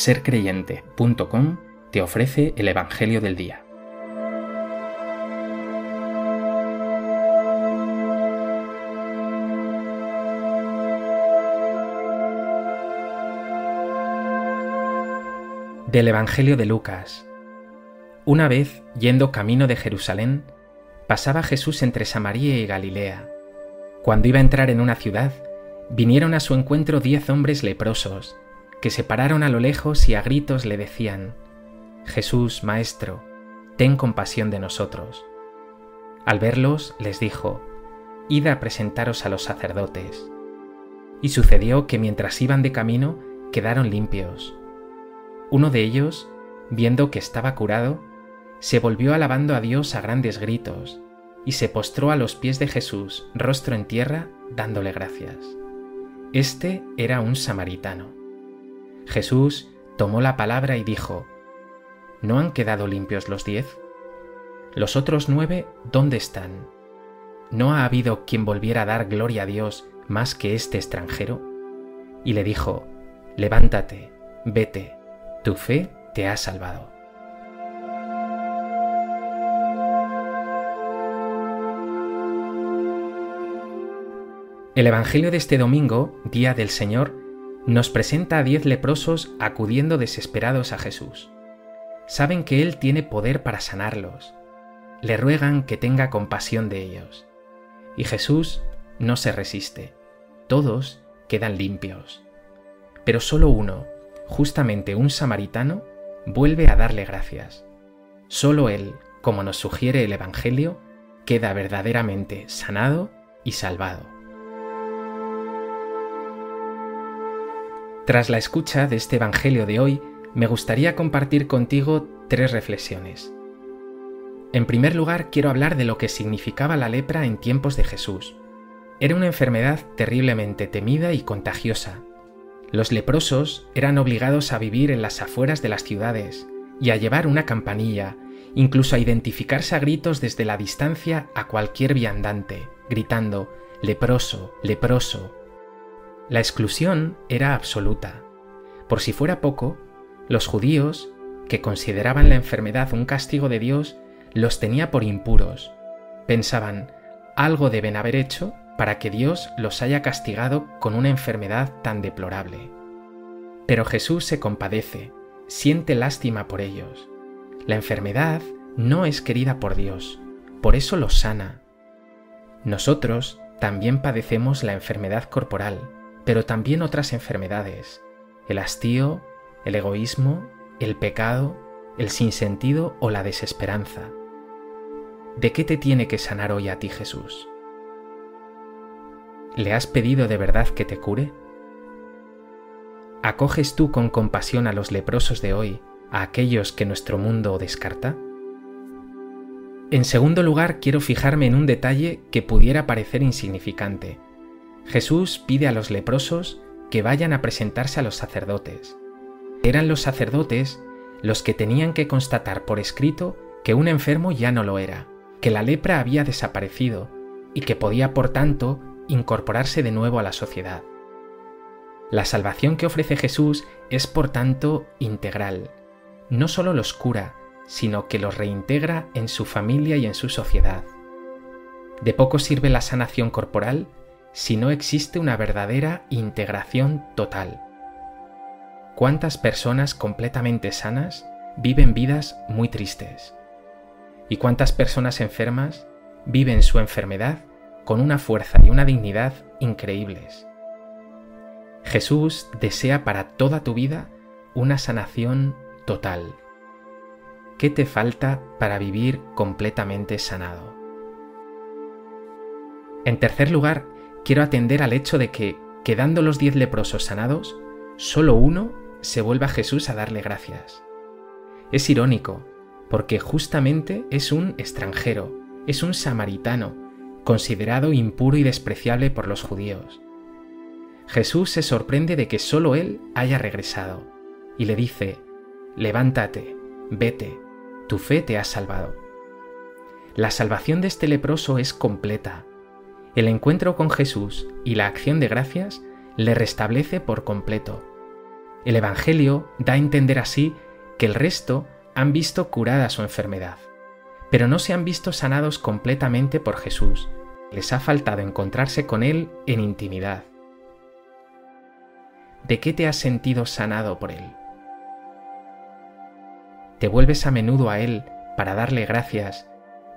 sercreyente.com te ofrece el Evangelio del Día. Del Evangelio de Lucas. Una vez, yendo camino de Jerusalén, pasaba Jesús entre Samaria y Galilea. Cuando iba a entrar en una ciudad, vinieron a su encuentro diez hombres leprosos, que se pararon a lo lejos y a gritos le decían, Jesús, Maestro, ten compasión de nosotros. Al verlos, les dijo, Id a presentaros a los sacerdotes. Y sucedió que mientras iban de camino, quedaron limpios. Uno de ellos, viendo que estaba curado, se volvió alabando a Dios a grandes gritos, y se postró a los pies de Jesús, rostro en tierra, dándole gracias. Este era un samaritano. Jesús tomó la palabra y dijo, ¿No han quedado limpios los diez? ¿Los otros nueve dónde están? ¿No ha habido quien volviera a dar gloria a Dios más que este extranjero? Y le dijo, Levántate, vete, tu fe te ha salvado. El Evangelio de este domingo, Día del Señor, nos presenta a diez leprosos acudiendo desesperados a Jesús. Saben que Él tiene poder para sanarlos. Le ruegan que tenga compasión de ellos. Y Jesús no se resiste. Todos quedan limpios. Pero solo uno, justamente un samaritano, vuelve a darle gracias. Solo Él, como nos sugiere el Evangelio, queda verdaderamente sanado y salvado. Tras la escucha de este Evangelio de hoy, me gustaría compartir contigo tres reflexiones. En primer lugar, quiero hablar de lo que significaba la lepra en tiempos de Jesús. Era una enfermedad terriblemente temida y contagiosa. Los leprosos eran obligados a vivir en las afueras de las ciudades y a llevar una campanilla, incluso a identificarse a gritos desde la distancia a cualquier viandante, gritando, leproso, leproso, la exclusión era absoluta. Por si fuera poco, los judíos, que consideraban la enfermedad un castigo de Dios, los tenía por impuros. Pensaban, algo deben haber hecho para que Dios los haya castigado con una enfermedad tan deplorable. Pero Jesús se compadece, siente lástima por ellos. La enfermedad no es querida por Dios, por eso los sana. Nosotros también padecemos la enfermedad corporal, pero también otras enfermedades, el hastío, el egoísmo, el pecado, el sinsentido o la desesperanza. ¿De qué te tiene que sanar hoy a ti Jesús? ¿Le has pedido de verdad que te cure? ¿Acoges tú con compasión a los leprosos de hoy, a aquellos que nuestro mundo descarta? En segundo lugar, quiero fijarme en un detalle que pudiera parecer insignificante, Jesús pide a los leprosos que vayan a presentarse a los sacerdotes. Eran los sacerdotes los que tenían que constatar por escrito que un enfermo ya no lo era, que la lepra había desaparecido y que podía, por tanto, incorporarse de nuevo a la sociedad. La salvación que ofrece Jesús es, por tanto, integral. No solo los cura, sino que los reintegra en su familia y en su sociedad. De poco sirve la sanación corporal si no existe una verdadera integración total. ¿Cuántas personas completamente sanas viven vidas muy tristes? ¿Y cuántas personas enfermas viven su enfermedad con una fuerza y una dignidad increíbles? Jesús desea para toda tu vida una sanación total. ¿Qué te falta para vivir completamente sanado? En tercer lugar, quiero atender al hecho de que, quedando los diez leprosos sanados, solo uno se vuelve a Jesús a darle gracias. Es irónico, porque justamente es un extranjero, es un samaritano, considerado impuro y despreciable por los judíos. Jesús se sorprende de que solo él haya regresado, y le dice, levántate, vete, tu fe te ha salvado. La salvación de este leproso es completa, el encuentro con Jesús y la acción de gracias le restablece por completo. El Evangelio da a entender así que el resto han visto curada su enfermedad, pero no se han visto sanados completamente por Jesús. Les ha faltado encontrarse con Él en intimidad. ¿De qué te has sentido sanado por Él? ¿Te vuelves a menudo a Él para darle gracias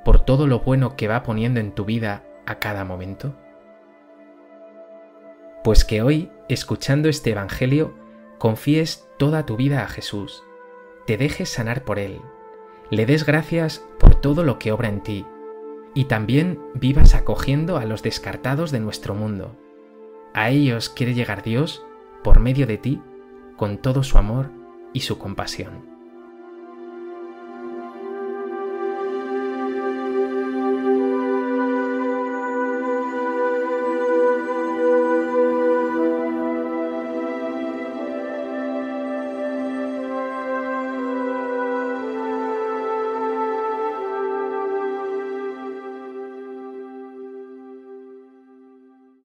por todo lo bueno que va poniendo en tu vida a cada momento? Pues que hoy, escuchando este Evangelio, confíes toda tu vida a Jesús, te dejes sanar por Él, le des gracias por todo lo que obra en ti, y también vivas acogiendo a los descartados de nuestro mundo. A ellos quiere llegar Dios por medio de ti, con todo su amor y su compasión.